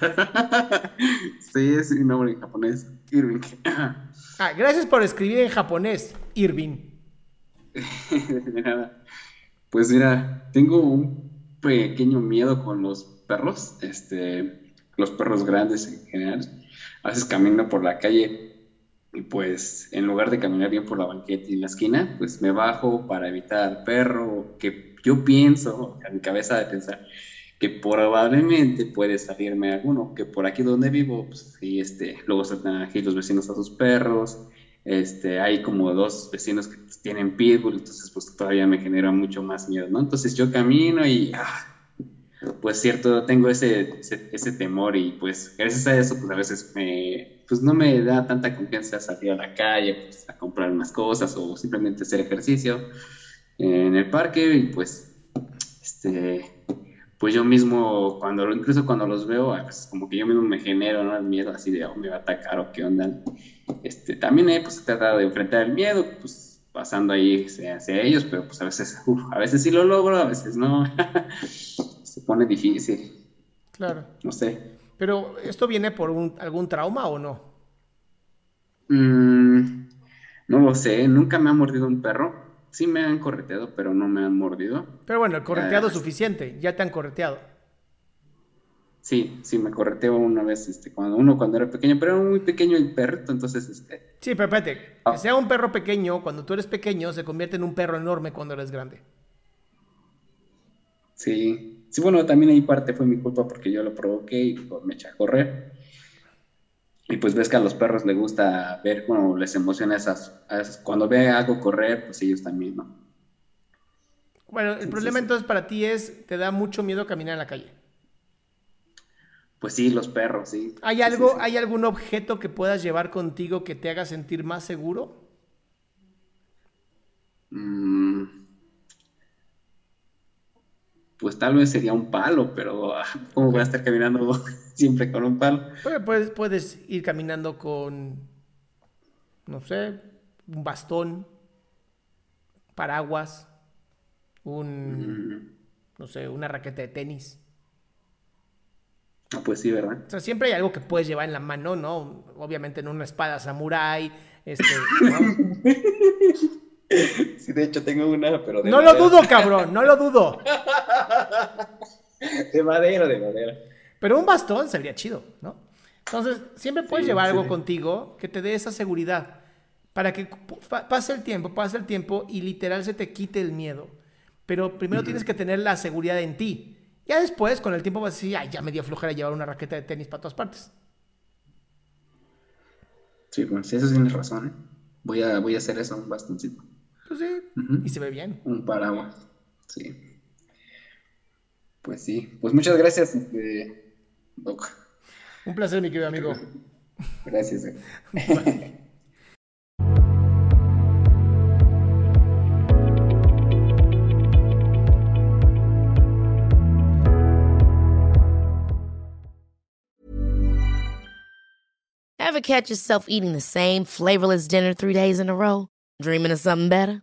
sí, es mi nombre en japonés. Irving. Ah, gracias por escribir en japonés, Irving. De nada. Pues mira, tengo un pequeño miedo con los perros, este, los perros grandes en general. A veces camino por la calle y pues en lugar de caminar bien por la banqueta y en la esquina, pues me bajo para evitar al perro, que yo pienso, en mi cabeza de pensar, que probablemente puede salirme alguno, que por aquí donde vivo, pues sí, este, luego saltan aquí los vecinos a sus perros, este, hay como dos vecinos que tienen pitbull, entonces pues todavía me genera mucho más miedo, ¿no? Entonces yo camino y, ah, pues cierto, tengo ese, ese, temor y pues gracias a eso, pues a veces me, pues no me da tanta confianza salir a la calle, pues a comprar unas cosas o simplemente hacer ejercicio en el parque y pues, este pues yo mismo, cuando incluso cuando los veo, pues como que yo mismo me genero ¿no? el miedo así de, oh, me va a atacar o qué onda. Este, también he pues, tratado de enfrentar el miedo, pues pasando ahí hacia, ellos, pero pues a veces, a veces sí lo logro, a veces no. Se pone difícil. Claro. No sé. Pero, ¿esto viene por un, algún trauma o no? Mm, no lo sé, nunca me ha mordido un perro sí me han correteado, pero no me han mordido. Pero bueno, el correteado es suficiente, ya te han correteado. Sí, sí, me correteó una vez, este, cuando uno cuando era pequeño, pero era muy pequeño el perrito, entonces, este... Sí, pero espérate, ah. que sea un perro pequeño, cuando tú eres pequeño, se convierte en un perro enorme cuando eres grande. Sí, sí, bueno, también ahí parte fue mi culpa porque yo lo provoqué y pues, me eché a correr. Y pues ves que a los perros les gusta ver cómo les emociona esas, cuando ve algo correr, pues ellos también, ¿no? Bueno, el problema entonces para ti es, te da mucho miedo caminar en la calle. Pues sí, los perros, sí. ¿Hay algo, ¿hay algún objeto que puedas llevar contigo que te haga sentir más seguro? Mmm pues tal vez sería un palo, pero ah, ¿cómo voy a estar caminando siempre con un palo? Puedes, puedes ir caminando con, no sé, un bastón, paraguas, un, mm. no sé, una raqueta de tenis. Ah, pues sí, ¿verdad? O sea, siempre hay algo que puedes llevar en la mano, ¿no? Obviamente en una espada samurai, este... Sí, de hecho tengo una, pero No lo dudo, cabrón, no lo dudo. De madera, de madera. Pero un bastón sería chido, ¿no? Entonces, siempre puedes llevar algo contigo que te dé esa seguridad. Para que pase el tiempo, pase el tiempo y literal se te quite el miedo. Pero primero tienes que tener la seguridad en ti. Ya después, con el tiempo vas a decir, ay, ya me dio flojera llevar una raqueta de tenis para todas partes. Sí, pues eso tienes razón, ¿eh? Voy a, voy a hacer eso, un bastoncito. Pues sí, y se ve bien. Un paraguas, sí. Pues sí, pues muchas gracias, este, Doc. Un placer, mi querido amigo. Gracias. Eh. Ever catch yourself eating the same flavorless dinner three days in a row? Dreaming of something better?